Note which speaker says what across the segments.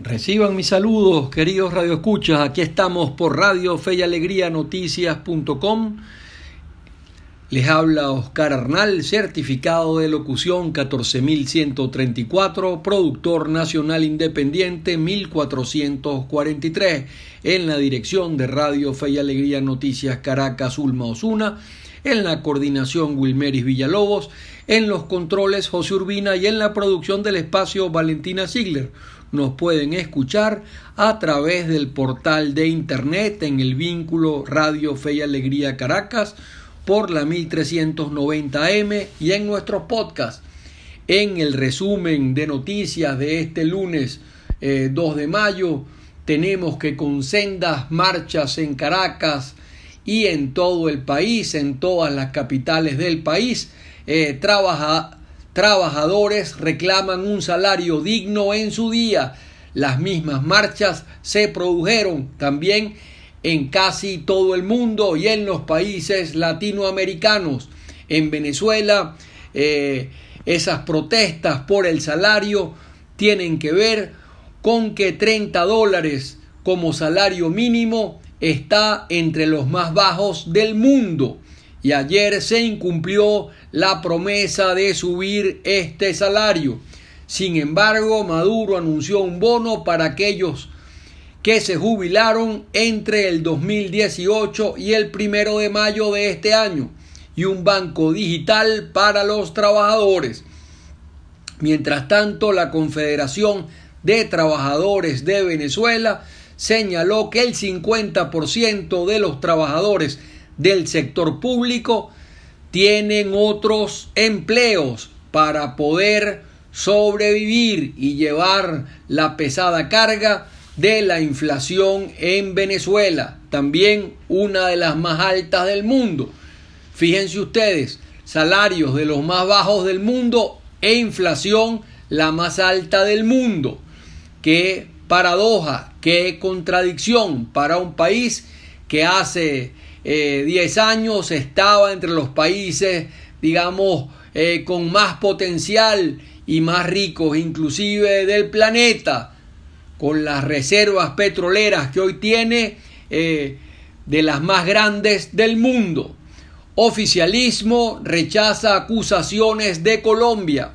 Speaker 1: Reciban mis saludos, queridos radioescuchas. Aquí estamos por Radio Fe y Alegría Noticias.com. Les habla Oscar Arnal, certificado de locución 14134, productor nacional independiente 1443, en la dirección de Radio Fe y Alegría Noticias Caracas Ulma Osuna, en la coordinación Wilmeris Villalobos, en los controles José Urbina y en la producción del espacio Valentina Ziegler nos pueden escuchar a través del portal de internet en el vínculo Radio Fe y Alegría Caracas por la 1390M y en nuestros podcasts. En el resumen de noticias de este lunes 2 eh, de mayo tenemos que con sendas marchas en Caracas y en todo el país, en todas las capitales del país, eh, trabaja, trabajadores reclaman un salario digno en su día. Las mismas marchas se produjeron también en casi todo el mundo y en los países latinoamericanos. En Venezuela, eh, esas protestas por el salario tienen que ver con que 30 dólares como salario mínimo está entre los más bajos del mundo y ayer se incumplió la promesa de subir este salario. Sin embargo, Maduro anunció un bono para aquellos que se jubilaron entre el 2018 y el primero de mayo de este año y un banco digital para los trabajadores. Mientras tanto, la Confederación de Trabajadores de Venezuela señaló que el 50% de los trabajadores del sector público tienen otros empleos para poder sobrevivir y llevar la pesada carga de la inflación en Venezuela, también una de las más altas del mundo. Fíjense ustedes, salarios de los más bajos del mundo e inflación la más alta del mundo. Qué paradoja, qué contradicción para un país que hace 10 eh, años estaba entre los países, digamos, eh, con más potencial y más ricos inclusive del planeta, con las reservas petroleras que hoy tiene, eh, de las más grandes del mundo. Oficialismo rechaza acusaciones de Colombia.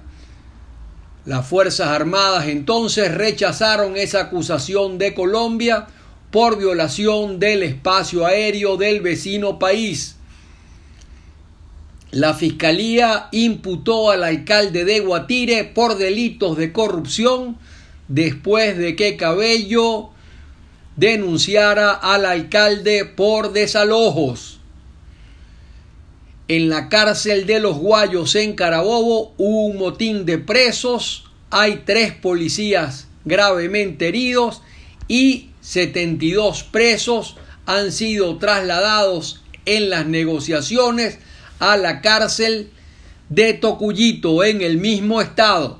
Speaker 1: Las Fuerzas Armadas entonces rechazaron esa acusación de Colombia por violación del espacio aéreo del vecino país. La Fiscalía imputó al alcalde de Guatire por delitos de corrupción después de que Cabello denunciara al alcalde por desalojos. En la cárcel de los Guayos en Carabobo hubo un motín de presos, hay tres policías gravemente heridos y 72 presos han sido trasladados en las negociaciones a la cárcel de Tocuyito en el mismo estado.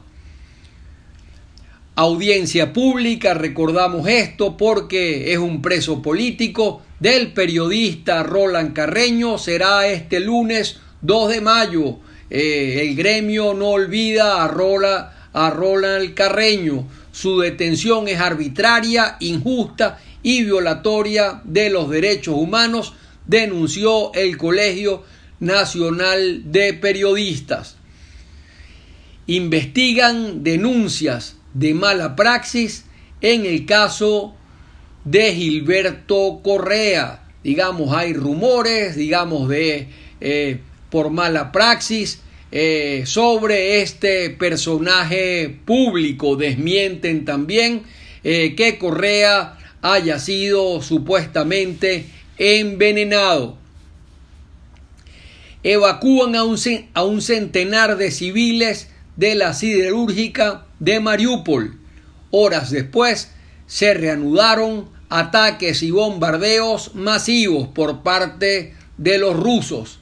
Speaker 1: Audiencia pública, recordamos esto porque es un preso político del periodista Roland Carreño, será este lunes 2 de mayo. Eh, el gremio no olvida a, Rola, a Roland Carreño. Su detención es arbitraria, injusta y violatoria de los derechos humanos, denunció el Colegio Nacional de Periodistas. Investigan denuncias de mala praxis en el caso de Gilberto Correa. Digamos, hay rumores, digamos, de eh, por mala praxis eh, sobre este personaje público. Desmienten también eh, que Correa haya sido supuestamente envenenado. Evacúan a un, a un centenar de civiles de la siderúrgica de Mariupol. Horas después se reanudaron ataques y bombardeos masivos por parte de los rusos.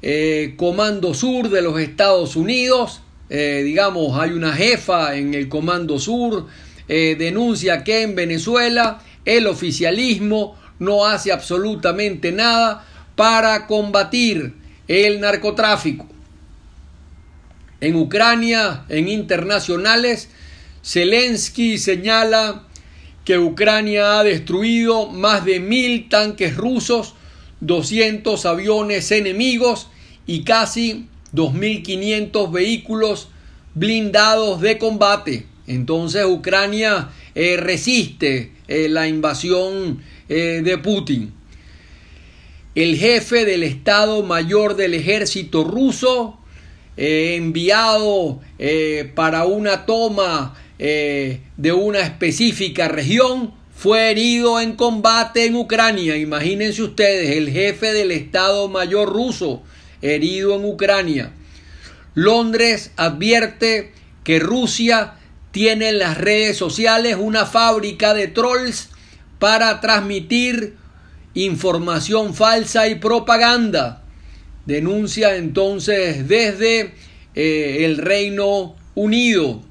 Speaker 1: Eh, Comando Sur de los Estados Unidos, eh, digamos, hay una jefa en el Comando Sur, eh, denuncia que en Venezuela el oficialismo no hace absolutamente nada para combatir el narcotráfico. En Ucrania, en internacionales, Zelensky señala que Ucrania ha destruido más de mil tanques rusos, 200 aviones enemigos y casi 2.500 vehículos blindados de combate. Entonces Ucrania eh, resiste eh, la invasión eh, de Putin. El jefe del Estado Mayor del Ejército ruso, enviado para una toma de una específica región, fue herido en combate en Ucrania. Imagínense ustedes, el jefe del Estado Mayor ruso, herido en Ucrania. Londres advierte que Rusia tiene en las redes sociales una fábrica de trolls para transmitir información falsa y propaganda. Denuncia entonces desde eh, el Reino Unido.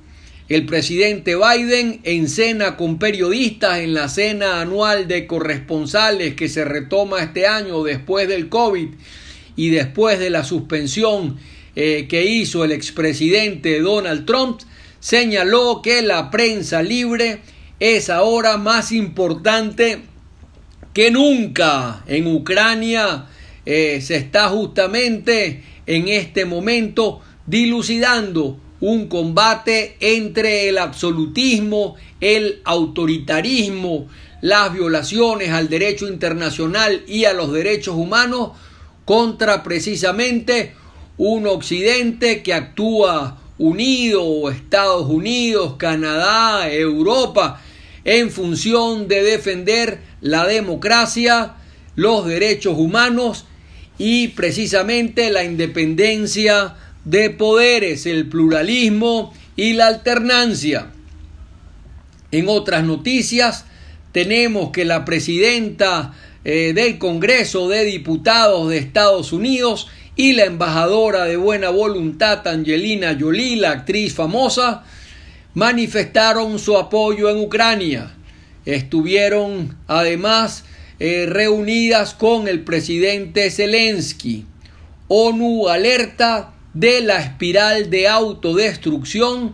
Speaker 1: El presidente Biden en cena con periodistas en la cena anual de corresponsales que se retoma este año después del COVID y después de la suspensión eh, que hizo el expresidente Donald Trump, señaló que la prensa libre es ahora más importante que nunca en Ucrania. Eh, se está justamente en este momento dilucidando un combate entre el absolutismo, el autoritarismo, las violaciones al derecho internacional y a los derechos humanos contra precisamente un occidente que actúa unido, Estados Unidos, Canadá, Europa, en función de defender la democracia, los derechos humanos y precisamente la independencia de poderes, el pluralismo y la alternancia. En otras noticias, tenemos que la presidenta eh, del Congreso de Diputados de Estados Unidos y la embajadora de buena voluntad Angelina Jolie, la actriz famosa, manifestaron su apoyo en Ucrania. Estuvieron además eh, reunidas con el presidente Zelensky. ONU alerta de la espiral de autodestrucción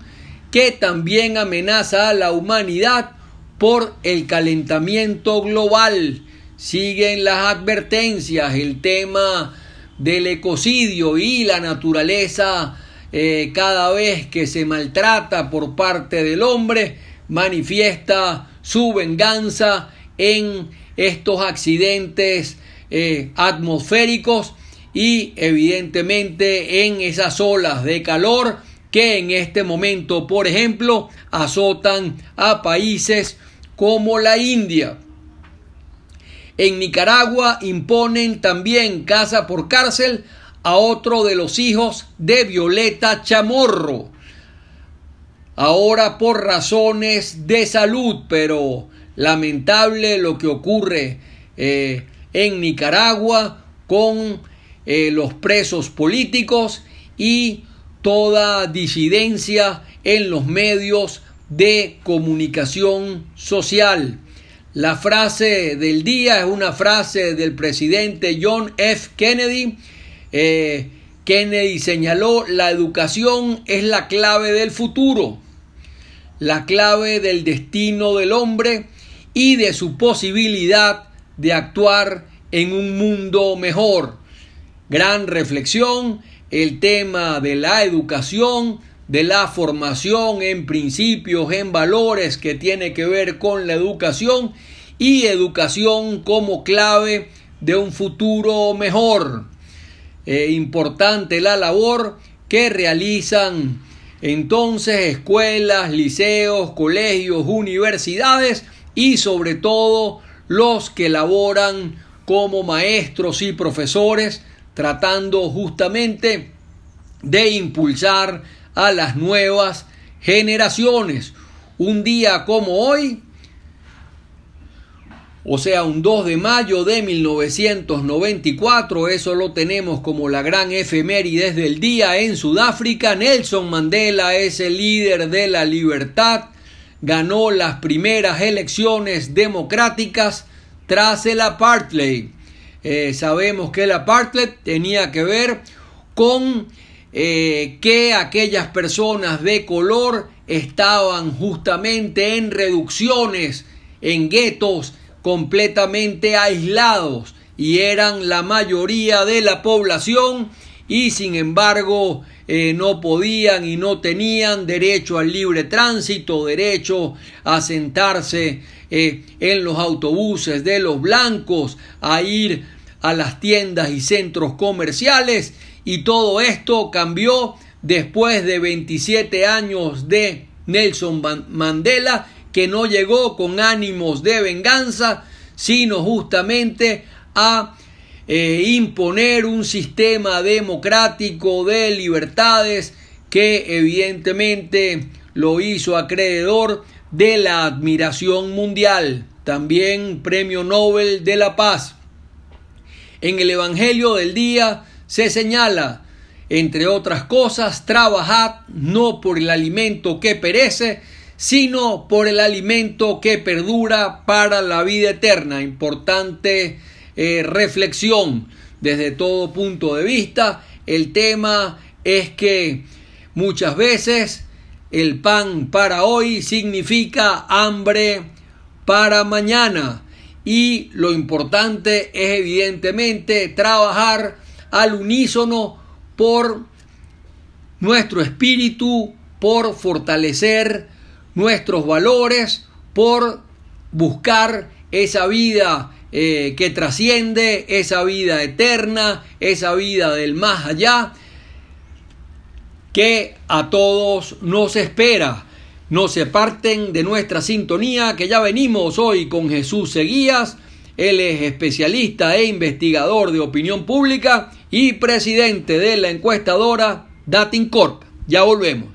Speaker 1: que también amenaza a la humanidad por el calentamiento global. Siguen las advertencias, el tema del ecocidio y la naturaleza eh, cada vez que se maltrata por parte del hombre manifiesta su venganza en estos accidentes eh, atmosféricos y evidentemente en esas olas de calor que en este momento, por ejemplo, azotan a países como la India. En Nicaragua imponen también casa por cárcel a otro de los hijos de Violeta Chamorro. Ahora por razones de salud, pero lamentable lo que ocurre eh, en Nicaragua con eh, los presos políticos y toda disidencia en los medios de comunicación social. La frase del día es una frase del presidente John F. Kennedy. Eh, Kennedy señaló, la educación es la clave del futuro, la clave del destino del hombre y de su posibilidad de actuar en un mundo mejor. Gran reflexión, el tema de la educación, de la formación en principios, en valores que tiene que ver con la educación y educación como clave de un futuro mejor. Eh, importante la labor que realizan entonces escuelas, liceos, colegios, universidades y sobre todo los que laboran como maestros y profesores tratando justamente de impulsar a las nuevas generaciones. Un día como hoy, o sea, un 2 de mayo de 1994, eso lo tenemos como la gran efeméride del día en Sudáfrica. Nelson Mandela es el líder de la libertad, ganó las primeras elecciones democráticas tras el apartheid. Eh, sabemos que el apartheid tenía que ver con eh, que aquellas personas de color estaban justamente en reducciones, en guetos completamente aislados y eran la mayoría de la población y sin embargo eh, no podían y no tenían derecho al libre tránsito, derecho a sentarse en los autobuses de los blancos, a ir a las tiendas y centros comerciales y todo esto cambió después de 27 años de Nelson Mandela que no llegó con ánimos de venganza, sino justamente a eh, imponer un sistema democrático de libertades que evidentemente lo hizo acreedor de la admiración mundial, también Premio Nobel de la Paz. En el Evangelio del día se señala, entre otras cosas, trabajad no por el alimento que perece, sino por el alimento que perdura para la vida eterna. Importante eh, reflexión desde todo punto de vista. El tema es que muchas veces el pan para hoy significa hambre para mañana. Y lo importante es evidentemente trabajar al unísono por nuestro espíritu, por fortalecer nuestros valores, por buscar esa vida eh, que trasciende, esa vida eterna, esa vida del más allá, que a todos nos espera. No se parten de nuestra sintonía, que ya venimos hoy con Jesús Seguías. Él es especialista e investigador de opinión pública y presidente de la encuestadora Datincorp. Ya volvemos.